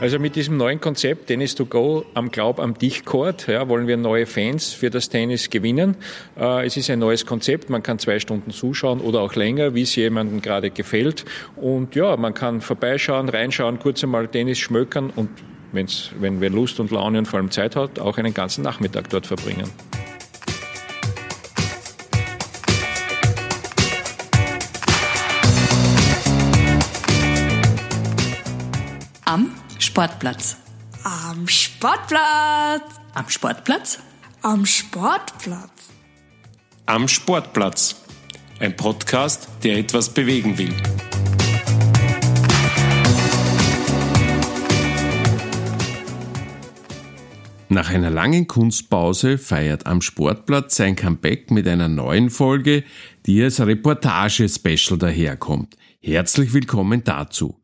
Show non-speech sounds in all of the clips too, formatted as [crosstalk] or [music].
Also mit diesem neuen Konzept Tennis to Go am Glaub am Dichtcourt ja, wollen wir neue Fans für das Tennis gewinnen. Äh, es ist ein neues Konzept, man kann zwei Stunden zuschauen oder auch länger, wie es jemandem gerade gefällt. Und ja, man kann vorbeischauen, reinschauen, kurz einmal Tennis schmökern und wenn's, wenn wer Lust und Laune und vor allem Zeit hat, auch einen ganzen Nachmittag dort verbringen. Sportplatz. Am Sportplatz. Am Sportplatz? Am Sportplatz. Am Sportplatz. Ein Podcast, der etwas bewegen will. Nach einer langen Kunstpause feiert am Sportplatz sein Comeback mit einer neuen Folge, die als Reportage-Special daherkommt. Herzlich willkommen dazu.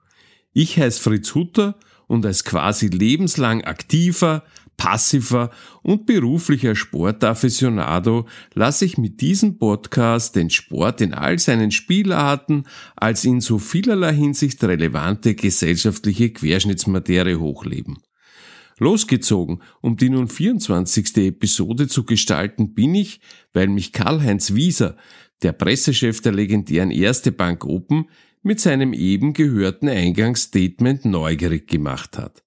Ich heiße Fritz Hutter und als quasi lebenslang aktiver, passiver und beruflicher Sportafficionado lasse ich mit diesem Podcast den Sport in all seinen Spielarten als in so vielerlei Hinsicht relevante gesellschaftliche Querschnittsmaterie hochleben. Losgezogen, um die nun 24. Episode zu gestalten, bin ich, weil mich Karl-Heinz Wieser, der Pressechef der legendären Erste Bank Open, mit seinem eben gehörten Eingangsstatement neugierig gemacht hat.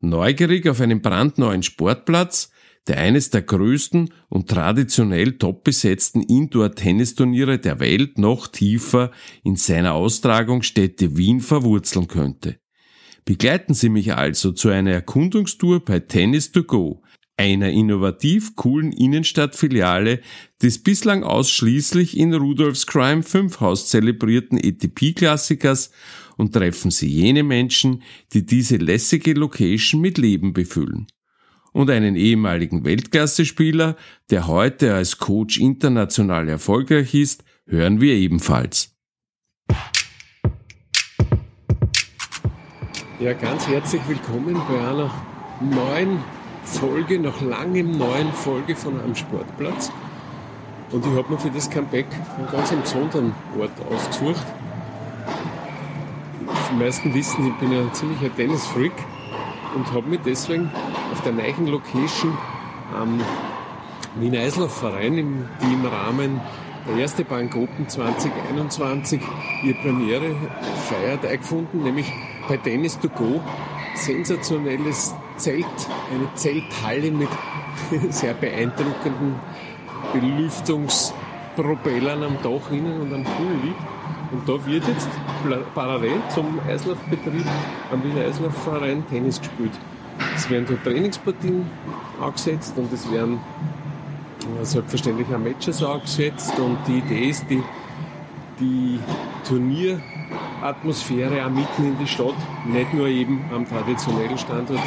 Neugierig auf einen brandneuen Sportplatz, der eines der größten und traditionell top besetzten Indoor-Tennisturniere der Welt noch tiefer in seiner Austragungsstätte Wien verwurzeln könnte. Begleiten Sie mich also zu einer Erkundungstour bei Tennis to Go, einer innovativ coolen Innenstadtfiliale des bislang ausschließlich in Rudolfs Crime 5 Haus zelebrierten ATP-Klassikers und treffen Sie jene Menschen, die diese lässige Location mit Leben befüllen. Und einen ehemaligen Weltklasse-Spieler, der heute als Coach international erfolgreich ist, hören wir ebenfalls. Ja, ganz herzlich willkommen bei einer neuen Folge, nach langem neuen Folge von Am Sportplatz. Und ich habe mir für das Comeback einen ganz besonderen Ort ausgesucht. Die meisten wissen, ich bin ein ziemlicher Tennis-Freak und habe mich deswegen auf der neuen Location am Wiener Eislaufverein, die im Rahmen der Erste Bank Open 2021 ihre Premiere feiert, eingefunden, nämlich bei Tennis to Go. Sensationelles Zelt, eine Zelthalle mit [laughs] sehr beeindruckenden Belüftungspropellern am Dach innen und am Pool Und da wird jetzt parallel zum Eislaufbetrieb am Wiener Eislaufverein Tennis gespielt. Es werden dort Trainingspartien angesetzt und es werden äh, selbstverständlich auch Matches angesetzt und die Idee ist, die, die Turnier Atmosphäre auch mitten in die Stadt, nicht nur eben am traditionellen Standort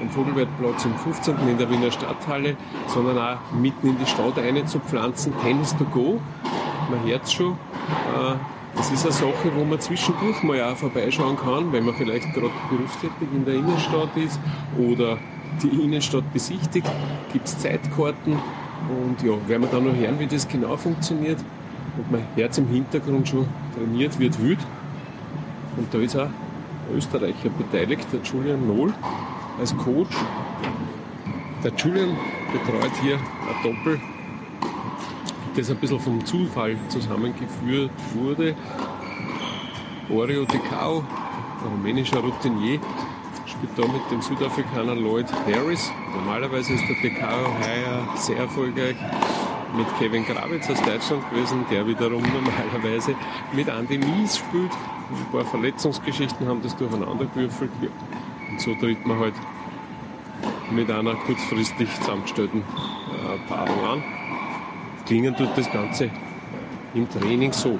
am Vogelwertplatz im 15. in der Wiener Stadthalle, sondern auch mitten in die Stadt einzupflanzen. Tennis to go, man hört es schon. Äh, das ist eine Sache, wo man zwischendurch mal auch vorbeischauen kann, wenn man vielleicht gerade berufstätig in der Innenstadt ist oder die Innenstadt besichtigt, gibt es Zeitkarten und ja, werden wir dann noch hören, wie das genau funktioniert. Und mein Herz im Hintergrund schon trainiert wird wild. Und da ist auch ein Österreicher beteiligt, der Julian Nohl als Coach. Der Julian betreut hier ein Doppel, das ein bisschen vom Zufall zusammengeführt wurde. Oreo Decao, ein rumänischer Routinier, spielt da mit dem Südafrikaner Lloyd Harris. Normalerweise ist der Decao heuer sehr erfolgreich mit Kevin Gravitz aus Deutschland gewesen, der wiederum normalerweise mit Andy Mies spielt. Ein paar Verletzungsgeschichten haben das durcheinander gewürfelt. Und so tritt man halt mit einer kurzfristig zusammengestellten äh, Paarung an. Klingen tut das Ganze im Training so.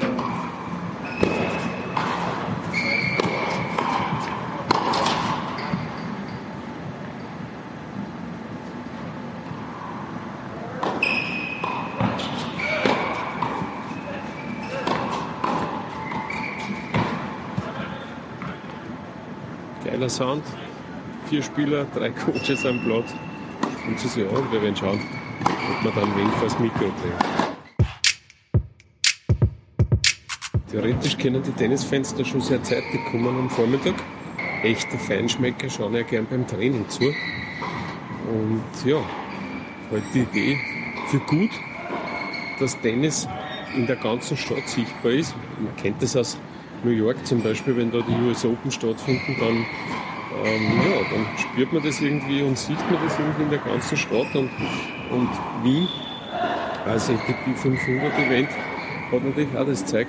Sound. Vier Spieler, drei Coaches am Platz. Und zu sehen, und wir werden schauen, ob wir dann Mikro drehen. Theoretisch können die Tennisfans da schon sehr zeitig kommen am Vormittag. echte Feinschmecker schauen ja gern beim Training zu. Und ja, halt die Idee für gut, dass Tennis in der ganzen Stadt sichtbar ist. Man kennt das aus New York zum Beispiel, wenn da die US Open stattfinden, dann, ähm, ja, dann spürt man das irgendwie und sieht man das irgendwie in der ganzen Stadt. Und, und Wien als ATP 500 Event hat natürlich auch das Zeug,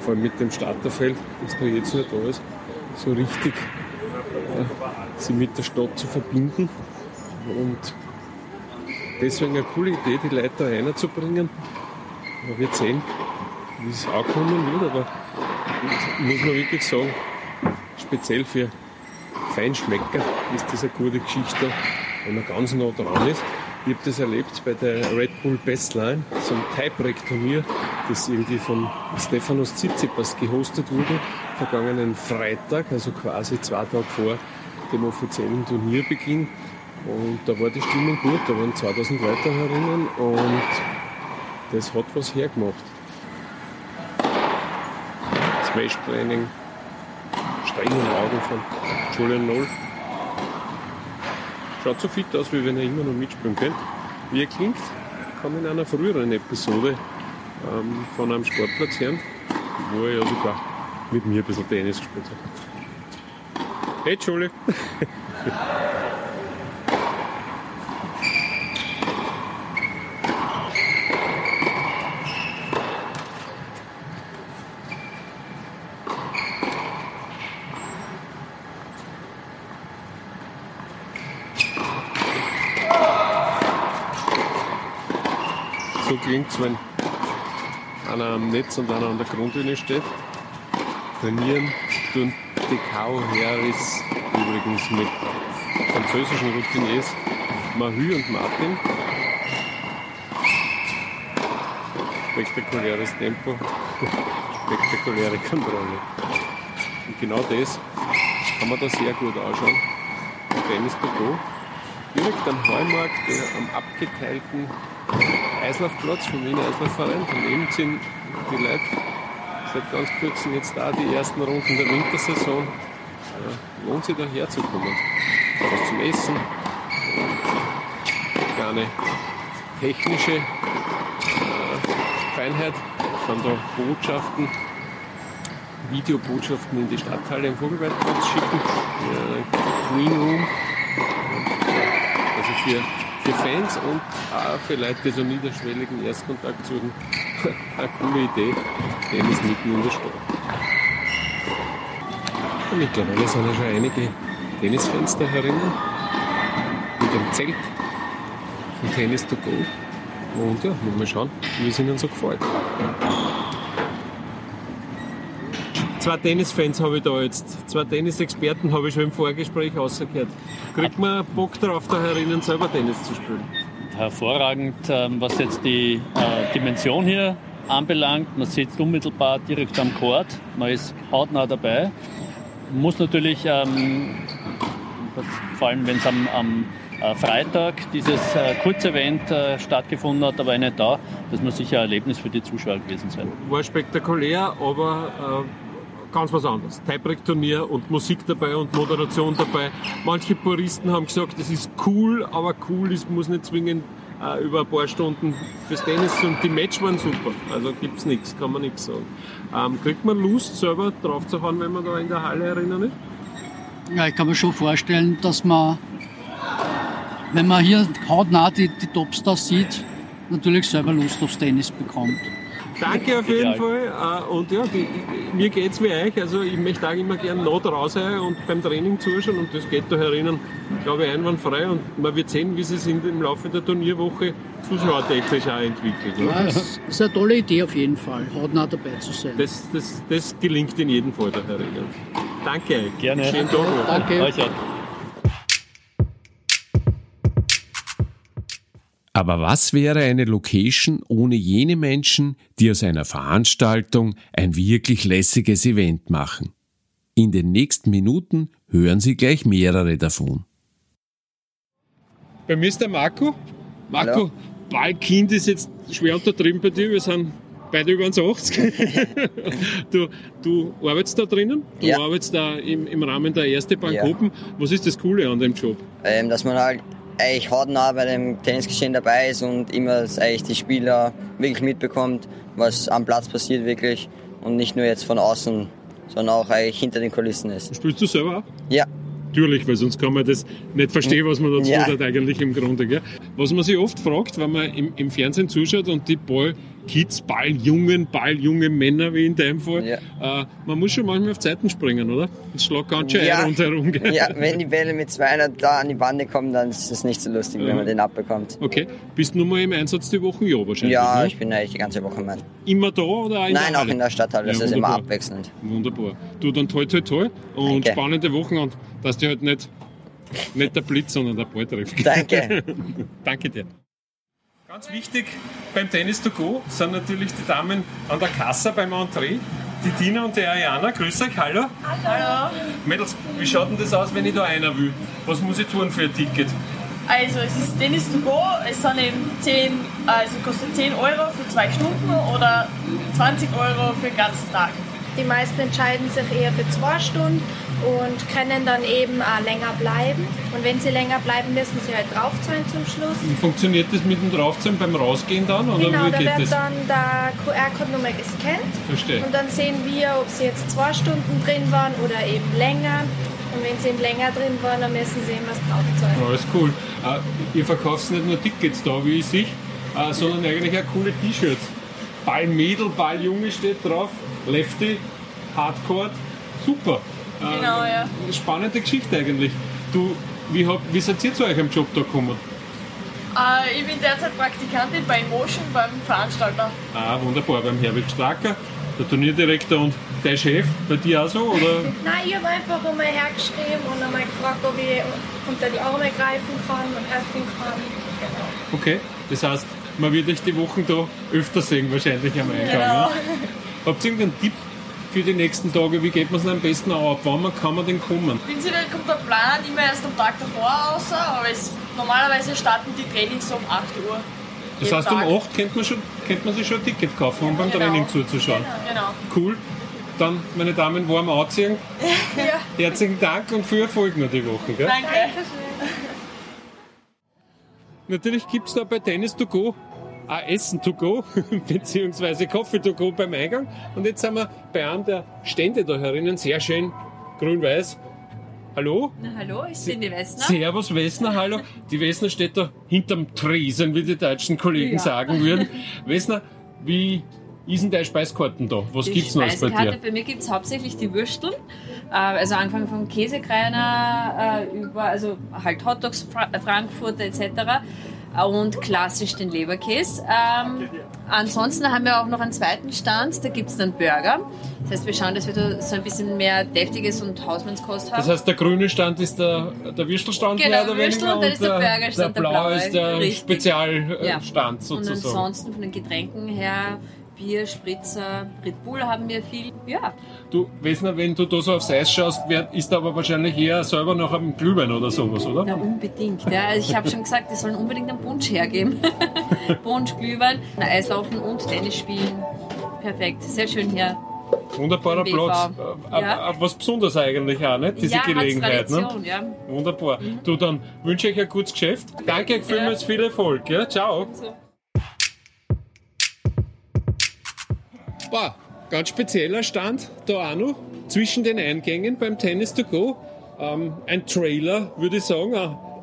vor allem mit dem Starterfeld, das da jetzt nicht da ist, so richtig ja, sie mit der Stadt zu verbinden. Und deswegen eine coole Idee, die Leute da reinzubringen. Man wird sehen, wie es ankommen wird, aber muss man wirklich sagen, speziell für Feinschmecker ist das eine gute Geschichte, wenn man ganz nah dran ist. Ich habe das erlebt bei der Red Bull Bestline, so ein Tiebreak-Turnier, das irgendwie von Stefanos Tsitsipas gehostet wurde, vergangenen Freitag, also quasi zwei Tage vor dem offiziellen Turnierbeginn. Und da war die Stimmung gut, da waren 2000 Leute herinnen und das hat was hergemacht. Smash-Training, strengen Augen von Julian Noll. Schaut so fit aus, wie wenn er immer noch mitspielen könnte. Wie er klingt, kann in einer früheren Episode ähm, von einem Sportplatz hören, wo er ja sogar mit mir ein bisschen Tennis gespielt hat. Hey, Julie! [laughs] so klingt es, wenn einer am Netz und einer an der Grundlinie steht. Trainieren tun Dekau Harris übrigens mit französischen Routiniers Mahü und Martin. Spektakuläres Tempo, spektakuläre Kontrolle. Und genau das kann man da sehr gut anschauen. Tennis to go. Direkt am Heumarkt, am abgeteilten Eislaufplatz vom Wiener Eislaufverein. Daneben sind die Leute seit ganz kurzem jetzt da die ersten Runden der Wintersaison. Lohnt sich da herzukommen. Was zum Essen, kleine technische äh, Feinheit, dann da Botschaften, Videobotschaften in die Stadthalle im Vogelweidplatz schicken, Green Room, also für für Fans und auch für Leute, die so niederschwelligen Erstkontakt suchen, [laughs] eine coole Idee. Tennis mitten in der Stadt. Mittlerweile sind ja schon einige Tennisfans da herinnen. Mit dem Zelt von Tennis to go. Und ja, mal schauen, wie es ihnen so gefällt. Zwei Tennisfans habe ich da jetzt. Zwei Tennisexperten habe ich schon im Vorgespräch rausgehört. Kriegt man Bock darauf, da herinnen selber Tennis zu spielen? Hervorragend, ähm, was jetzt die äh, Dimension hier anbelangt. Man sitzt unmittelbar direkt am Court, man ist hautnah dabei. Man muss natürlich, ähm, vor allem wenn es am, am äh, Freitag dieses äh, Kurzevent äh, stattgefunden hat, aber nicht da, das muss sicher ein Erlebnis für die Zuschauer gewesen sein. War spektakulär, aber ganz was anderes. Tiebreak-Turnier und Musik dabei und Moderation dabei. Manche Puristen haben gesagt, das ist cool, aber cool ist, muss nicht zwingend äh, über ein paar Stunden fürs Tennis und die Match waren super. Also gibt es nichts, kann man nichts sagen. Ähm, kriegt man Lust, selber drauf zu fahren, wenn man da in der Halle erinnern ist? Ja, ich kann mir schon vorstellen, dass man, wenn man hier hautnah die, die Topstars sieht, natürlich selber Lust aufs Tennis bekommt. Danke auf jeden Fall. Äh, und ja, mir geht es wie euch. Also ich möchte auch immer gerne noch draußen und beim Training zuschauen und das geht da herinnen, glaube ich, einwandfrei. Und man wird sehen, wie es sich im Laufe der Turnierwoche zuschauertechnisch auch entwickelt. Ja, das ist eine tolle Idee auf jeden Fall, hautnah dabei zu sein. Das, das, das gelingt in jedem Fall da herinnen. Danke euch. Gerne. Schönen Tag noch. Danke. Aber was wäre eine Location ohne jene Menschen, die aus einer Veranstaltung ein wirklich lässiges Event machen? In den nächsten Minuten hören Sie gleich mehrere davon. Bei mir ist der Marco. Marco, Ballkind ist jetzt schwer untertrieben bei dir. Wir sind beide über 1,80. [laughs] du, du arbeitest da drinnen, du Ja. arbeitest da im, im Rahmen der Erste Bank Ja. Open. Was ist das Coole an dem Job? Ähm, dass man halt eigentlich hautnah bei dem Tennisgeschehen dabei ist und immer eigentlich die Spieler wirklich mitbekommt, was am Platz passiert wirklich und nicht nur jetzt von außen, sondern auch eigentlich hinter den Kulissen ist. Spielst du selber auch? Ja, Natürlich, weil sonst kann man das nicht verstehen, was man da Ja. hat eigentlich im Grunde. Gell? Was man sich oft fragt, wenn man im, im Fernsehen zuschaut und die Ball-Kids, Balljungen, Balljunge Männer wie in deinem Fall, Ja. äh, man muss schon manchmal auf Zeiten springen, oder? Das schlägt ganz schön Ja. ein rundherum. Gell? ja, wenn die Bälle mit 200 da an die Bande kommen, dann ist es nicht so lustig, wenn man den abbekommt. Okay, bist du nur mal im Einsatz die Wochen? Ja, wahrscheinlich. Ja, ne? ich bin eigentlich die ganze Woche mein. Immer da oder auch in Nein, der auch in der Stadthalle, das Ja, ist immer abwechselnd. Wunderbar. Du, dann toll, toll, toll. Und Danke. spannende Wochen und dass dir halt nicht, nicht der Blitz, sondern der Ball trifft. Danke. [laughs] Danke dir. Ganz wichtig beim Tennis to go sind natürlich die Damen an der Kasse beim Entree. Die Tina und die Ariana. Grüß euch, hallo. Hallo. Mädels, wie schaut denn das aus, wenn ich da einer will? Was muss ich tun für ein Ticket? Also es ist Tennis to go, es sind eben 10, also kostet 10 Euro für zwei Stunden oder 20 Euro für den ganzen Tag. Die meisten entscheiden sich eher für zwei Stunden und können dann eben auch länger bleiben. Und wenn sie länger bleiben, müssen sie halt draufzahlen zum Schluss. Funktioniert das mit dem Draufzahlen beim Rausgehen dann? Oder Genau, wie da geht wird das? dann der QR-Code nochmal gescannt. Verstehe. Und dann sehen wir, ob sie jetzt zwei Stunden drin waren oder eben länger. Und wenn sie eben länger drin waren, dann müssen sie eben was draufzahlen. Alles cool. Äh, ihr verkauft nicht nur Tickets da, wie ich sehe, äh, sondern eigentlich auch coole T-Shirts. Ballmädel, Balljunge steht drauf, Lefty, Hardcore, super. Äh, Genau, ja. Spannende Geschichte eigentlich. Du, wie, hab, wie seid ihr zu euch am Job da gekommen? Äh, ich bin derzeit Praktikantin bei Emotion beim Veranstalter. Ah, wunderbar, beim Herbert Stracker, der Turnierdirektor und dein Chef, bei dir auch so? Oder? [laughs] Nein, ich habe einfach einmal hergeschrieben und einmal gefragt, ob ich unter die Arme greifen kann und helfen kann. Genau. Okay, das heißt, man wird euch die Wochen da öfter sehen, wahrscheinlich am Eingang. Genau. Ne? [laughs] Habt ihr irgendeinen Tipp für die nächsten Tage? Wie geht man es am besten an? Ab wann kann man denn kommen? Prinzipiell kommt der Plan immer erst am Tag davor raus, aber es, normalerweise starten die Trainings um 8 Uhr. Das heißt, um Tag. 8 könnte man, schon, könnte man sich schon ein Ticket kaufen, um beim Genau. Training zuzuschauen. Genau. Cool. Dann, meine Damen, warm anziehen. [laughs] Ja. Herzlichen Dank und viel Erfolg noch die Woche. Gell? Danke. Natürlich gibt es da bei Tennis to go auch Essen to go, [laughs] beziehungsweise Kaffee to go beim Eingang. Und jetzt sind wir bei einem der Stände da herinnen, sehr schön grün-weiß. Hallo? Na, hallo, ich bin die Wessner. Servus Wessner, hallo. Die Wessner steht da hinterm Tresen, wie die deutschen Kollegen Ja. sagen würden. Wessner, wie ist denn deine Speiskarten da? Was Die gibt's Neues bei dir? Bei mir gibt es hauptsächlich die Würstel. Äh, Also angefangen von Käsekreiner äh, über, also halt Hotdogs, Fra Frankfurter etc. Und klassisch den Leberkäse. Ähm, ansonsten haben wir auch noch einen zweiten Stand, da gibt es dann Burger. Das heißt, wir schauen, dass wir da so ein bisschen mehr Deftiges und Hausmannskost haben. Das heißt, der grüne Stand ist der, der Würstelstand Genau, mehr oder Würstel weniger und ist der Burgerstand, der der blaue blaue, ist der. Spezialstand Und sozusagen. ansonsten von den Getränken her, Bier, Spritzer, Red Bull haben wir viel. Ja, Du, Wessner, wenn du da so aufs Eis schaust, ist da aber wahrscheinlich eher selber noch am Glühwein oder sowas, oder? Na, unbedingt. Ja. Also Ich habe schon gesagt, die sollen unbedingt einen Punsch hergeben. Punsch, [laughs] Glühwein, Eislaufen und Tennis spielen. Perfekt, sehr schön hier. Wunderbarer. Platz. Äh, Ja. äh, äh, Was Besonderes eigentlich auch, nicht? Diese ja, Gelegenheit. Ne? Ja. Wunderbar. Du, dann wünsche ich euch ein gutes Geschäft. Danke euch vielmals, viel Erfolg. Ja? Ciao. Boah, ganz spezieller Stand da auch noch. Zwischen den Eingängen beim Tennis to go. Ähm, ein Trailer, würde ich sagen.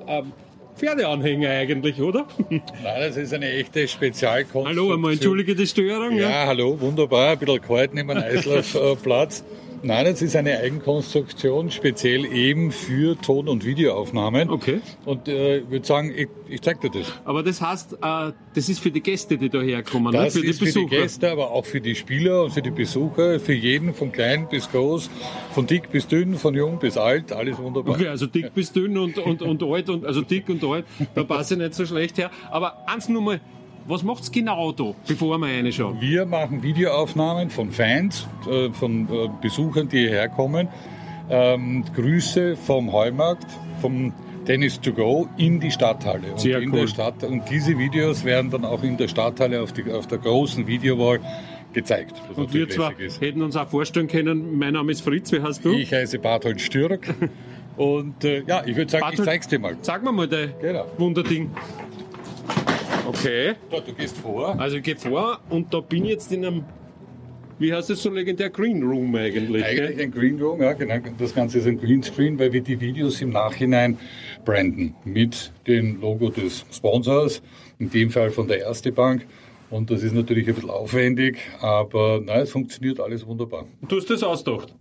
Ein, Pferdeanhänger eigentlich, oder? [laughs] Nein, das ist eine echte Spezialkonstruktion. Hallo einmal, entschuldige die Störung. Ja, hallo, wunderbar, ein bisschen kalt neben dem Eislaufplatz. Nein, das ist eine Eigenkonstruktion, speziell eben für Ton- und Videoaufnahmen. Okay. Und äh, ich würde sagen, ich, ich zeig dir das. Aber das heißt, äh, das ist für die Gäste, die da herkommen, Das ne? für die ist für die Besucher. Gäste, aber auch für die Spieler und für die Besucher, für jeden, von klein bis groß, von dick bis dünn, von jung bis alt, alles wunderbar. Okay, also dick [laughs] bis dünn und, und, und alt, und, also dick und alt, da passe ich nicht so schlecht her. Aber eins nur mal, was macht's genau da, bevor wir reinschauen? Wir machen Videoaufnahmen von Fans, äh, von äh, Besuchern, die hierher kommen. Ähm, Grüße vom Heumarkt, vom Tennis to go in die Stadthalle. Und Sehr in cool. der Stadt, und diese Videos werden dann auch in der Stadthalle auf, die, auf der großen Videowall gezeigt. Und wir zwar ist. hätten uns auch vorstellen können, mein Name ist Fritz, wie heißt du? Ich heiße Barthold Stürk [laughs] und äh, ja, ich würde sagen, ich Barthold, zeig's dir mal. Sag mir mal dein Genau. Wunderding. Okay, Da, du gehst vor. also ich gehe vor und da bin ich jetzt in einem, wie heißt das so legendär, Green Room eigentlich. Eigentlich gell? ein Green Room, ja, genau. Das Ganze ist ein Greenscreen, weil wir die Videos im Nachhinein branden mit dem Logo des Sponsors, in dem Fall von der Erste Bank. Und das ist natürlich ein bisschen aufwendig, aber nein, es funktioniert alles wunderbar. Du hast das ausgedacht.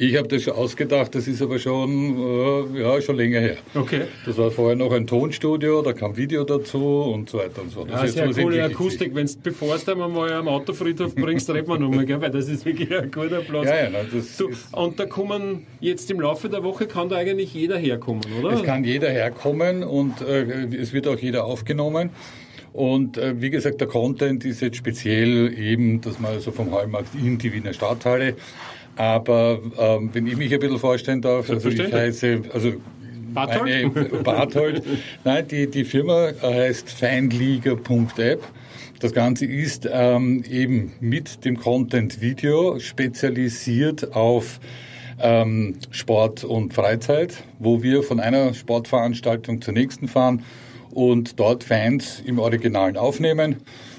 Ich habe das schon ausgedacht, das ist aber schon, äh, ja, schon länger her. Okay. Das war vorher noch ein Tonstudio, da kam Video dazu und so weiter und so. Ja, ist sehr jetzt coole Akustik. Wenn bevor du mal am Autofriedhof bringst, reden wir nochmal, gell? weil das ist wirklich ein guter Platz. Ja, ja, nein, das du, ist- und da kommen jetzt im Laufe der Woche kann da eigentlich jeder herkommen, oder? Es kann jeder herkommen und äh, es wird auch jeder aufgenommen. Und äh, wie gesagt, der Content ist jetzt speziell eben, dass man also vom Heumarkt in die Wiener Stadthalle. Aber ähm, wenn ich mich ein bisschen vorstellen darf, also ich heiße, also Barthold? meine Barthold, [laughs] nein, die, die Firma heißt Fanliga.app. Das Ganze ist ähm, eben mit dem Content Video spezialisiert auf ähm, Sport und Freizeit, wo wir von einer Sportveranstaltung zur nächsten fahren und dort Fans im Originalen aufnehmen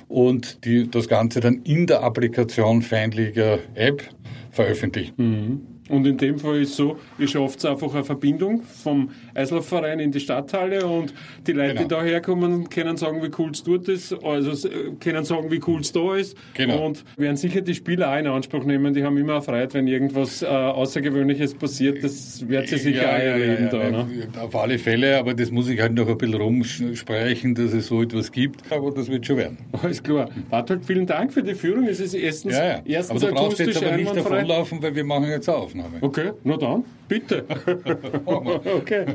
und die, das Ganze dann in der Applikation Fanliga App veröffentlichen. Und in dem Fall ist so, ihr schafft einfach eine Verbindung vom Eislaufverein in die Stadthalle und die Leute, die Genau. da herkommen, können sagen, wie cool es dort ist, also können sagen, wie cool es da ist. Genau. Und werden sicher die Spieler auch in Anspruch nehmen. Die haben immer eine Freude, wenn irgendwas äh, Außergewöhnliches passiert. Das wird sie sicher auch erleben da. Ne? Auf alle Fälle, aber das muss ich halt noch ein bisschen rumsprechen, dass es so etwas gibt. Aber das wird schon werden. Alles klar. Barthold, vielen Dank für die Führung. Es ist erstens, Ja, ja. erstens aber du brauchst jetzt aber nicht davonlaufen, weil wir machen jetzt Aufnahme. Okay, na dann, bitte. [laughs] okay.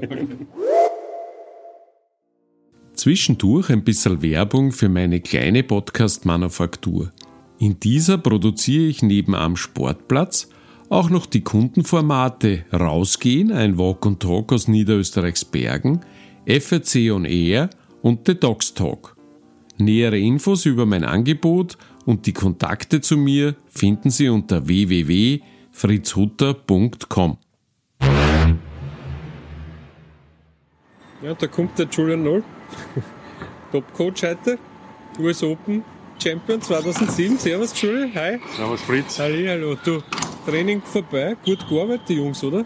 Zwischendurch ein bisschen Werbung für meine kleine Podcast-Manufaktur. In dieser produziere ich neben am Sportplatz auch noch die Kundenformate Rausgehen, ein Walk und Talk aus Niederösterreichs Bergen, FRC on Air und The Dogs Talk. Nähere Infos über mein Angebot und die Kontakte zu mir finden Sie unter www.fritzhutter.com. Ja, da kommt der Julian Noll, [laughs] Top-Coach heute, US Open Champion 2007. Servus, Julian, hi. Servus Fritz. Halli, hallo. Du, Training vorbei, gut gearbeitet, die Jungs, oder?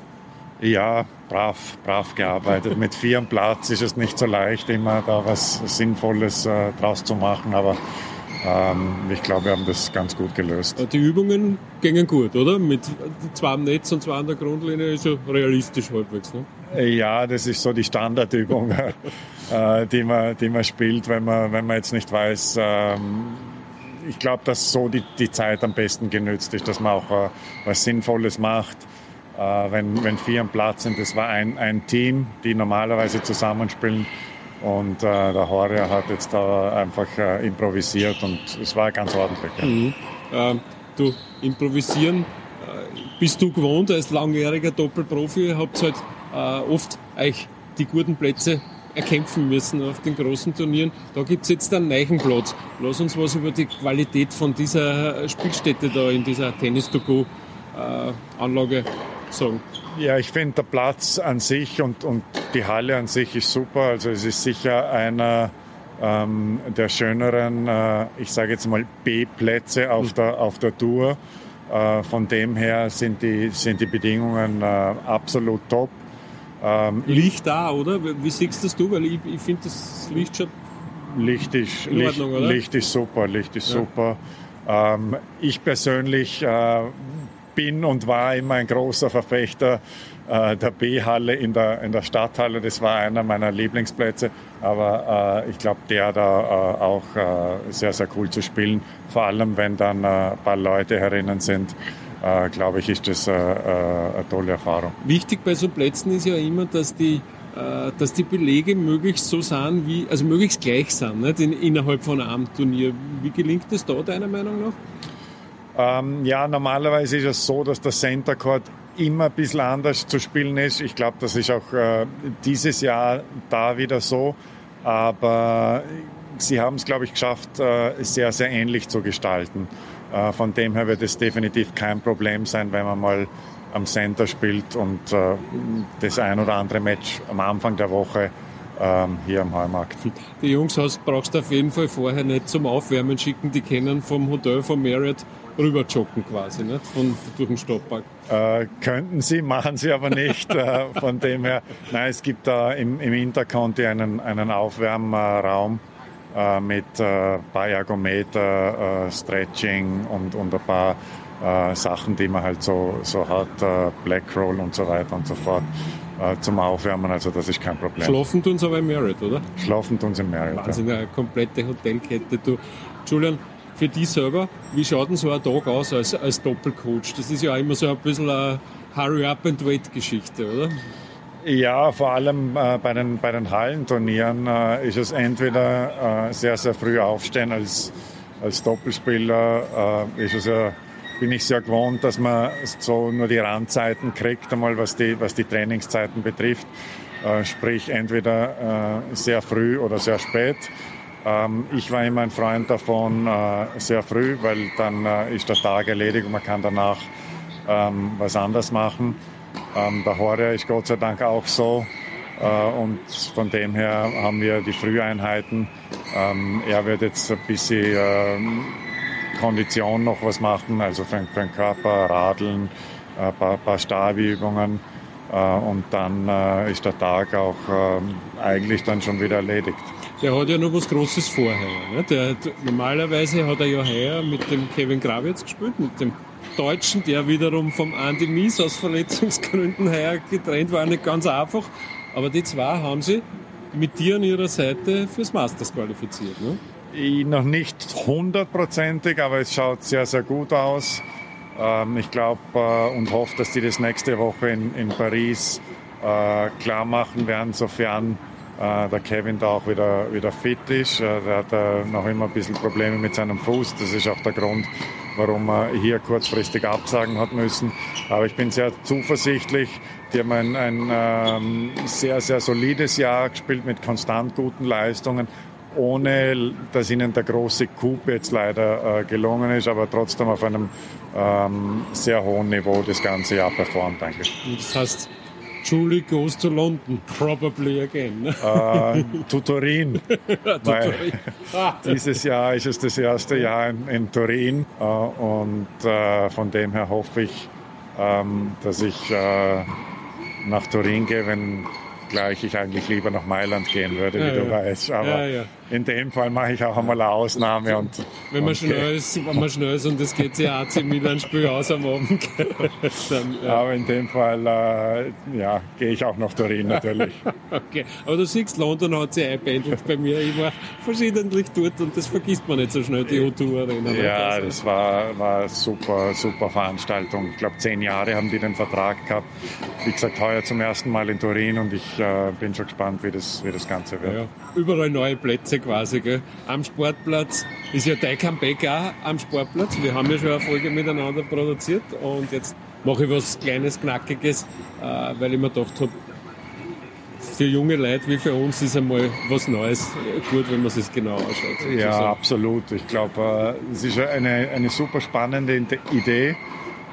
Ja, brav, brav gearbeitet. Mit vier am Platz ist es nicht so leicht, immer da was Sinnvolles äh, draus zu machen, aber ich glaube, wir haben das ganz gut gelöst. Die Übungen gingen gut, oder? Mit zwei am Netz und zwei an der Grundlinie ist ja realistisch halbwegs, ne? Ja, das ist so die Standardübung, [laughs] äh, die, man, die man spielt, wenn man, wenn man jetzt nicht weiß. Ähm, ich glaube, dass so die, die Zeit am besten genützt ist, dass man auch äh, was Sinnvolles macht. Äh, wenn, wenn vier am Platz sind, das war ein, ein Team, die normalerweise zusammenspielen. Und äh, der Horia hat jetzt da einfach äh, improvisiert und es war ganz ordentlich. Ja. Mhm. Ähm, du, improvisieren äh, bist du gewohnt als langjähriger Doppelprofi, habt halt äh, oft euch die guten Plätze erkämpfen müssen auf den großen Turnieren. Da gibt's jetzt einen neuen Platz. Lass uns was über die Qualität von dieser Spielstätte da in dieser Tennis-to-go-Anlage sagen. Ja, ich finde der Platz an sich und, und die Halle an sich ist super. Also es ist sicher einer ähm, der schöneren, äh, ich sage jetzt mal B-Plätze auf der, auf der Tour. Äh, von dem her sind die, sind die Bedingungen äh, absolut top. Ähm, Licht da, oder? Wie siehst das du? Weil ich, ich finde, das Licht schon Licht ist, In Licht, Ordnung, oder? Licht ist super, Licht ist Ja. super. Ähm, ich persönlich äh, bin und war immer ein großer Verfechter äh, der B-Halle in der, in der Stadthalle. Das war einer meiner Lieblingsplätze. Aber äh, ich glaube, der da äh, auch äh, sehr, sehr cool zu spielen. Vor allem, wenn dann äh, ein paar Leute herinnen sind, äh, glaube ich, ist das eine tolle Erfahrung. Wichtig bei so Plätzen ist ja immer, dass die, dass die Belege möglichst so sind, wie, also möglichst gleich sind, nicht? In, innerhalb von einem Turnier. Wie gelingt das da deiner Meinung nach? Ähm, ja, normalerweise ist es so, dass der Center Court immer ein bisschen anders zu spielen ist. Ich glaube, das ist auch äh, dieses Jahr da wieder so. Aber sie haben es, glaube ich, geschafft, äh, sehr, sehr ähnlich zu gestalten. Äh, von dem her wird es definitiv kein Problem sein, wenn man mal am Center spielt und äh, das ein oder andere Match am Anfang der Woche ähm, hier am Heumarkt. Die Jungs brauchst du auf jeden Fall vorher nicht zum Aufwärmen schicken, die kennen vom Hotel von Marriott rüber joggen quasi, nicht? Von, durch den Stadtpark. Äh, könnten sie, machen sie aber nicht. äh, von dem her, nein, es gibt da im, im Interconti einen, einen Aufwärmraum äh, mit äh, paar Ergometer, Stretching und, und ein paar Sachen, die man halt so, so hat, äh, Blackroll und so weiter und so fort zum Aufwärmen, also das ist kein Problem. Schlafen tun sie aber im Merit, oder? Schlafen tun sie im Merit. Wahnsinn, eine komplette Hotelkette. Du, Julian, für dich selber, wie schaut denn so ein Tag aus als, als Doppelcoach? Das ist ja immer so ein bisschen eine Hurry-up-and-wait-Geschichte, oder? Ja, vor allem äh, bei, den, bei den Hallenturnieren äh, ist es entweder äh, sehr, sehr früh aufstehen als, als Doppelspieler, äh, ist es ja bin ich sehr gewohnt, dass man so nur die Randzeiten kriegt, einmal was die, was die Trainingszeiten betrifft. Äh, sprich entweder äh, sehr früh oder sehr spät. Ähm, ich war immer ein Freund davon, äh, sehr früh, weil dann äh, ist der Tag erledigt und man kann danach ähm, was anderes machen. Ähm, der Horia ist Gott sei Dank auch so. Äh, und von dem her haben wir die Früheinheiten. Er wird jetzt ein bisschen Kondition noch was machen, also für, den Körper, Radeln, ein paar, paar Stabübungen und dann äh, ist der Tag auch äh, eigentlich dann schon wieder erledigt. Der hat ja noch was Großes vorher. Ne? Der, normalerweise hat er ja heuer mit dem Kevin Gravitz gespielt, mit dem Deutschen, der wiederum vom Andy Mies aus Verletzungsgründen heuer getrennt war, nicht ganz einfach. Aber die zwei haben sie mit dir an ihrer Seite fürs Masters qualifiziert. Ne? Noch nicht hundertprozentig, aber es schaut sehr, sehr gut aus. Ähm, ich glaube äh, und hoffe, dass die das nächste Woche in, in Paris äh, klar machen werden, sofern äh, der Kevin da auch wieder, wieder fit ist. der hat noch immer ein bisschen Probleme mit seinem Fuß. Das ist auch der Grund, warum er hier kurzfristig absagen hat müssen. Aber ich bin sehr zuversichtlich. Die haben ein, ein ähm, sehr, sehr solides Jahr gespielt mit konstant guten Leistungen ohne dass ihnen der große Coup jetzt leider äh, gelungen ist, aber trotzdem auf einem ähm, sehr hohen Niveau das ganze Jahr performt, danke. Das heißt, Julie goes to London, probably again. Äh, to Turin. [laughs] Turin. [laughs] Dieses Jahr ist es das erste Jahr in, in Turin äh, und äh, von dem her hoffe ich, ähm, dass ich äh, nach Turin gehe, wenn gleich ich eigentlich lieber nach Mailand gehen würde, wie ja, du ja. weißt. Aber ja, in dem Fall mache ich auch einmal eine Ausnahme. Und, wenn, man schnell ist, wenn man schnell ist und es geht sich AC Milan Spiel aus am Abend. [laughs] dann, Aber in dem Fall äh, ja, gehe ich auch nach Turin natürlich. [laughs] okay, aber du siehst, London hat sich einpendelt bei mir. Ich war verschiedentlich dort und das vergisst man nicht so schnell, die O2 Arena. Ja, das war, war super, super Veranstaltung. Ich glaube, zehn Jahre haben die den Vertrag gehabt. Wie gesagt, heuer zum ersten Mal in Turin und ich äh, bin schon gespannt, wie das, wie das Ganze wird. Ja, überall neue Plätze quasi. Gell? Am Sportplatz ist ja dein Comeback auch am Sportplatz. Wir haben ja schon eine Folge miteinander produziert und jetzt mache ich was Kleines, Knackiges, äh, weil ich mir gedacht habe, für junge Leute wie für uns ist einmal was Neues gut, wenn man es genau anschaut. Ja, absolut. Ich glaube, äh, es ist eine, eine super spannende Idee.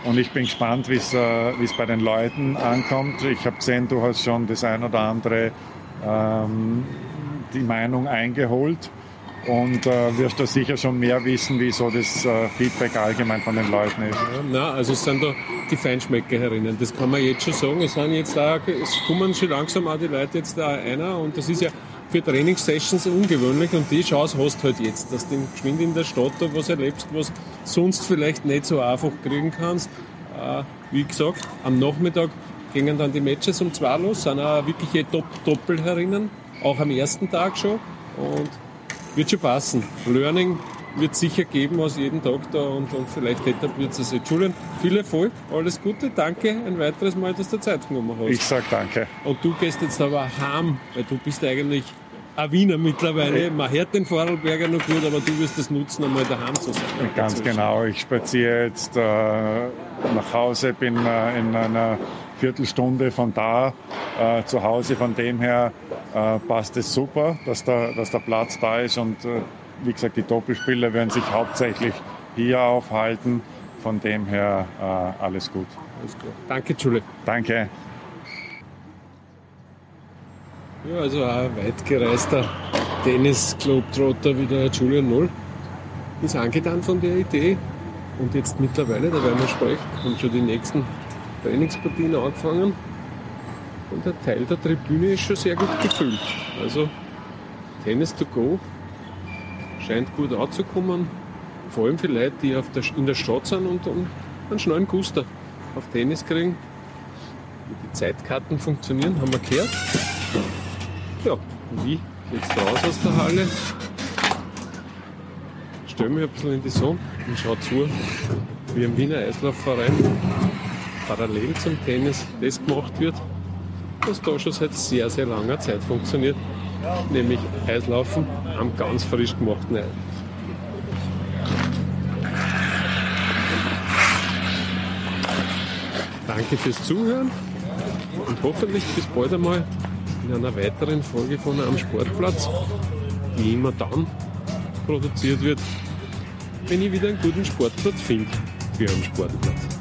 Und ich bin gespannt, wie äh, es bei den Leuten ankommt. Ich habe gesehen, du hast schon das ein oder andere ähm, die Meinung eingeholt und äh, wirst da sicher schon mehr wissen, wie so das äh, Feedback allgemein von den Leuten ist. Ja, na, also es sind da die Feinschmecker herinnen, das kann man jetzt schon sagen. Es, sind jetzt da, es kommen schon langsam auch die Leute jetzt da einer und das ist ja für Trainingssessions ungewöhnlich und die Chance hast halt jetzt, dass du geschwind in der Stadt da was erlebst, was sonst vielleicht nicht so einfach kriegen kannst. Äh, wie gesagt, am Nachmittag gingen dann die Matches um zwei los, sind auch wirkliche Top-Doppel herinnen, auch am ersten Tag schon und wird schon passen. Learning wird sicher geben aus jedem Tag da und, und vielleicht etabliert es sich. Julian, viel Erfolg, alles Gute, danke ein weiteres Mal, dass du Zeit genommen hast. Ich sag danke. Und du gehst jetzt aber heim, weil du bist eigentlich ein Wiener mittlerweile. Man hört den Vorarlberger noch gut, aber du wirst es nutzen, einmal daheim zu sein. Ganz genau. Ich spaziere jetzt äh, nach Hause, bin äh, in einer Viertelstunde von da äh, zu Hause. Von dem her äh, passt es super, dass der, dass der Platz da ist und äh, wie gesagt, die Doppelspieler werden sich hauptsächlich hier aufhalten. Von dem her äh, alles gut. Alles klar. Danke, Julie. Danke. Ja, also ein weitgereister Tennis-Globetrotter wie der Julian Null ist angetan von der Idee. Und jetzt mittlerweile, da werden wir sprechen, haben schon die nächsten Trainingspartien angefangen. Und der Teil der Tribüne ist schon sehr gut gefüllt. Also Tennis to go scheint gut anzukommen. Vor allem für Leute, die der, in der Stadt sind und, und einen schnellen Guster auf Tennis kriegen. Wie die Zeitkarten funktionieren, haben wir gehört. Ja, wie geht's raus aus der Halle? Stell mich ein bisschen in die Sonne und schau zu, wie im Wiener Eislaufverein parallel zum Tennis das gemacht wird, was da schon seit sehr, sehr langer Zeit funktioniert, nämlich Eislaufen am ganz frisch gemachten Eis. Danke fürs Zuhören und hoffentlich bis bald einmal in einer weiteren Folge von Am Sportplatz, die immer dann produziert wird, wenn ich wieder einen guten Sportplatz finde für einen Sportplatz.